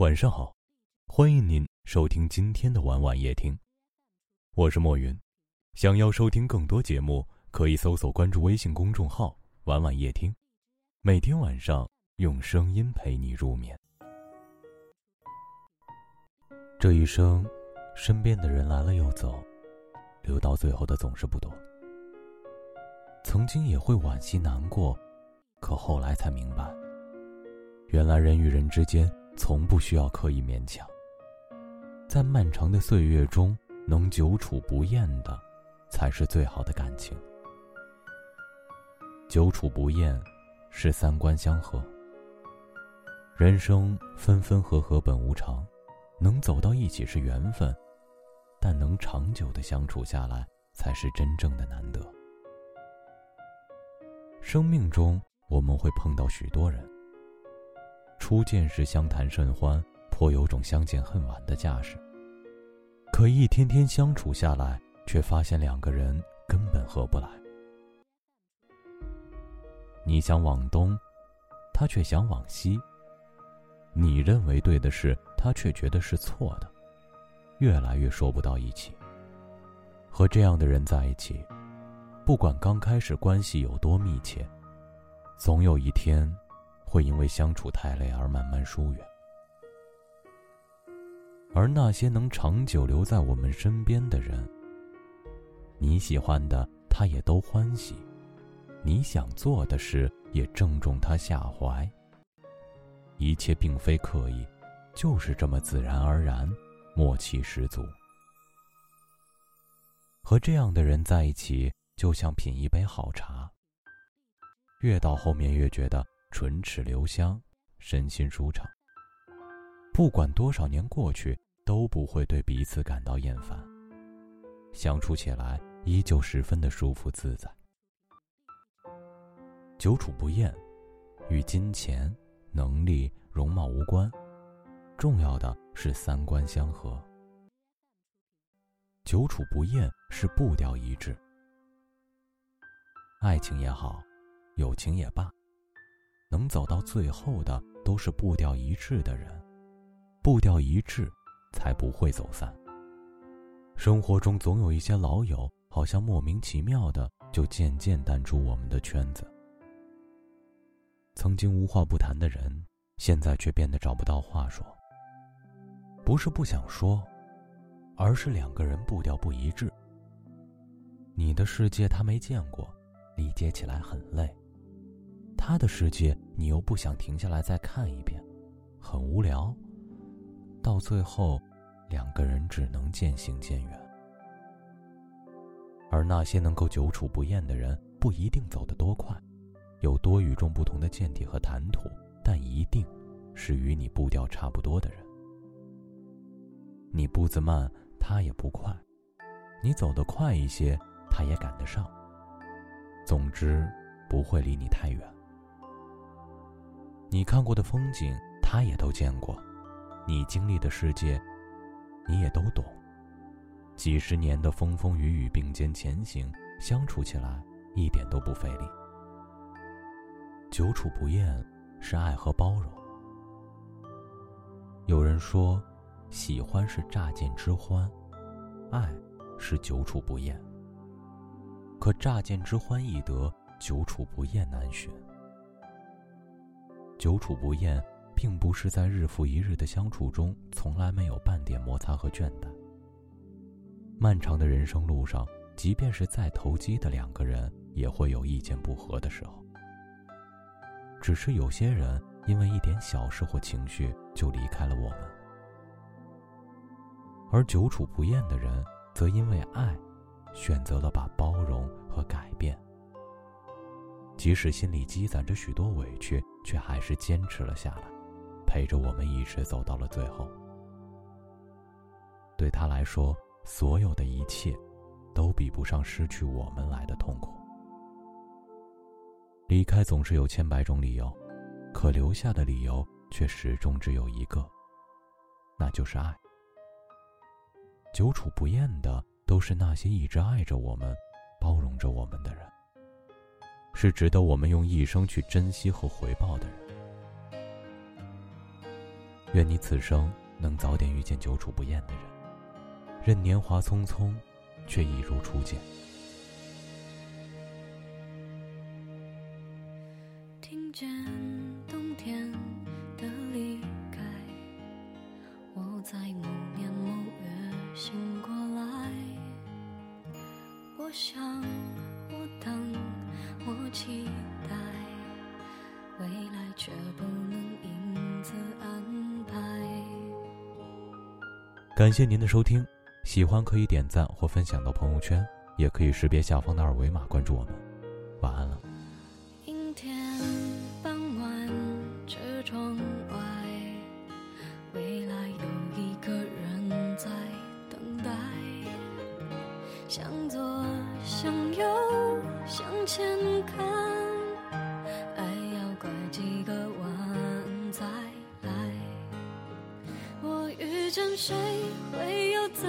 晚上好，欢迎您收听今天的晚晚夜听，我是莫云。想要收听更多节目，可以搜索关注微信公众号“晚晚夜听”，每天晚上用声音陪你入眠。这一生，身边的人来了又走，留到最后的总是不多。曾经也会惋惜难过，可后来才明白，原来人与人之间。从不需要刻意勉强，在漫长的岁月中，能久处不厌的，才是最好的感情。久处不厌，是三观相合。人生分分合合本无常，能走到一起是缘分，但能长久的相处下来，才是真正的难得。生命中，我们会碰到许多人。初见时相谈甚欢，颇有种相见恨晚的架势。可一天天相处下来，却发现两个人根本合不来。你想往东，他却想往西。你认为对的事，他却觉得是错的，越来越说不到一起。和这样的人在一起，不管刚开始关系有多密切，总有一天。会因为相处太累而慢慢疏远，而那些能长久留在我们身边的人，你喜欢的他也都欢喜，你想做的事也正中他下怀。一切并非刻意，就是这么自然而然，默契十足。和这样的人在一起，就像品一杯好茶，越到后面越觉得。唇齿留香，身心舒畅。不管多少年过去，都不会对彼此感到厌烦。相处起来依旧十分的舒服自在。久处不厌，与金钱、能力、容貌无关，重要的是三观相合。久处不厌是步调一致。爱情也好，友情也罢。能走到最后的都是步调一致的人，步调一致，才不会走散。生活中总有一些老友，好像莫名其妙的就渐渐淡出我们的圈子。曾经无话不谈的人，现在却变得找不到话说。不是不想说，而是两个人步调不一致。你的世界他没见过，理解起来很累。他的世界，你又不想停下来再看一遍，很无聊。到最后，两个人只能渐行渐远。而那些能够久处不厌的人，不一定走得多快，有多与众不同的见地和谈吐，但一定是与你步调差不多的人。你步子慢，他也不快；你走得快一些，他也赶得上。总之，不会离你太远。你看过的风景，他也都见过；你经历的世界，你也都懂。几十年的风风雨雨并肩前行，相处起来一点都不费力。久处不厌，是爱和包容。有人说，喜欢是乍见之欢，爱是久处不厌。可乍见之欢易得，久处不厌难寻。久处不厌，并不是在日复一日的相处中从来没有半点摩擦和倦怠。漫长的人生路上，即便是再投机的两个人，也会有意见不合的时候。只是有些人因为一点小事或情绪就离开了我们，而久处不厌的人，则因为爱，选择了把包容和改变。即使心里积攒着许多委屈，却还是坚持了下来，陪着我们一直走到了最后。对他来说，所有的一切，都比不上失去我们来的痛苦。离开总是有千百种理由，可留下的理由却始终只有一个，那就是爱。久处不厌的，都是那些一直爱着我们、包容着我们的人。是值得我们用一生去珍惜和回报的人。愿你此生能早点遇见久处不厌的人，任年华匆匆，却一如初见。听见冬天的离开，我在某年某月醒过来。我想，我等，我期待，未来却不能因此安排。感谢您的收听，喜欢可以点赞或分享到朋友圈，也可以识别下方的二维码关注我们。晚安了。阴天傍晚，车窗外，未来有一个人在等待。向左，向右，向前看，爱要拐几个弯才来。我遇见谁，会有怎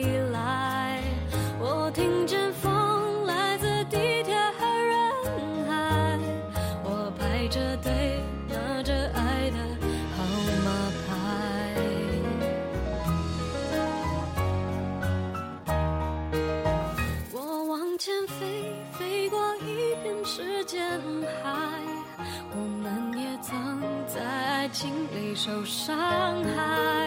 来？受伤害。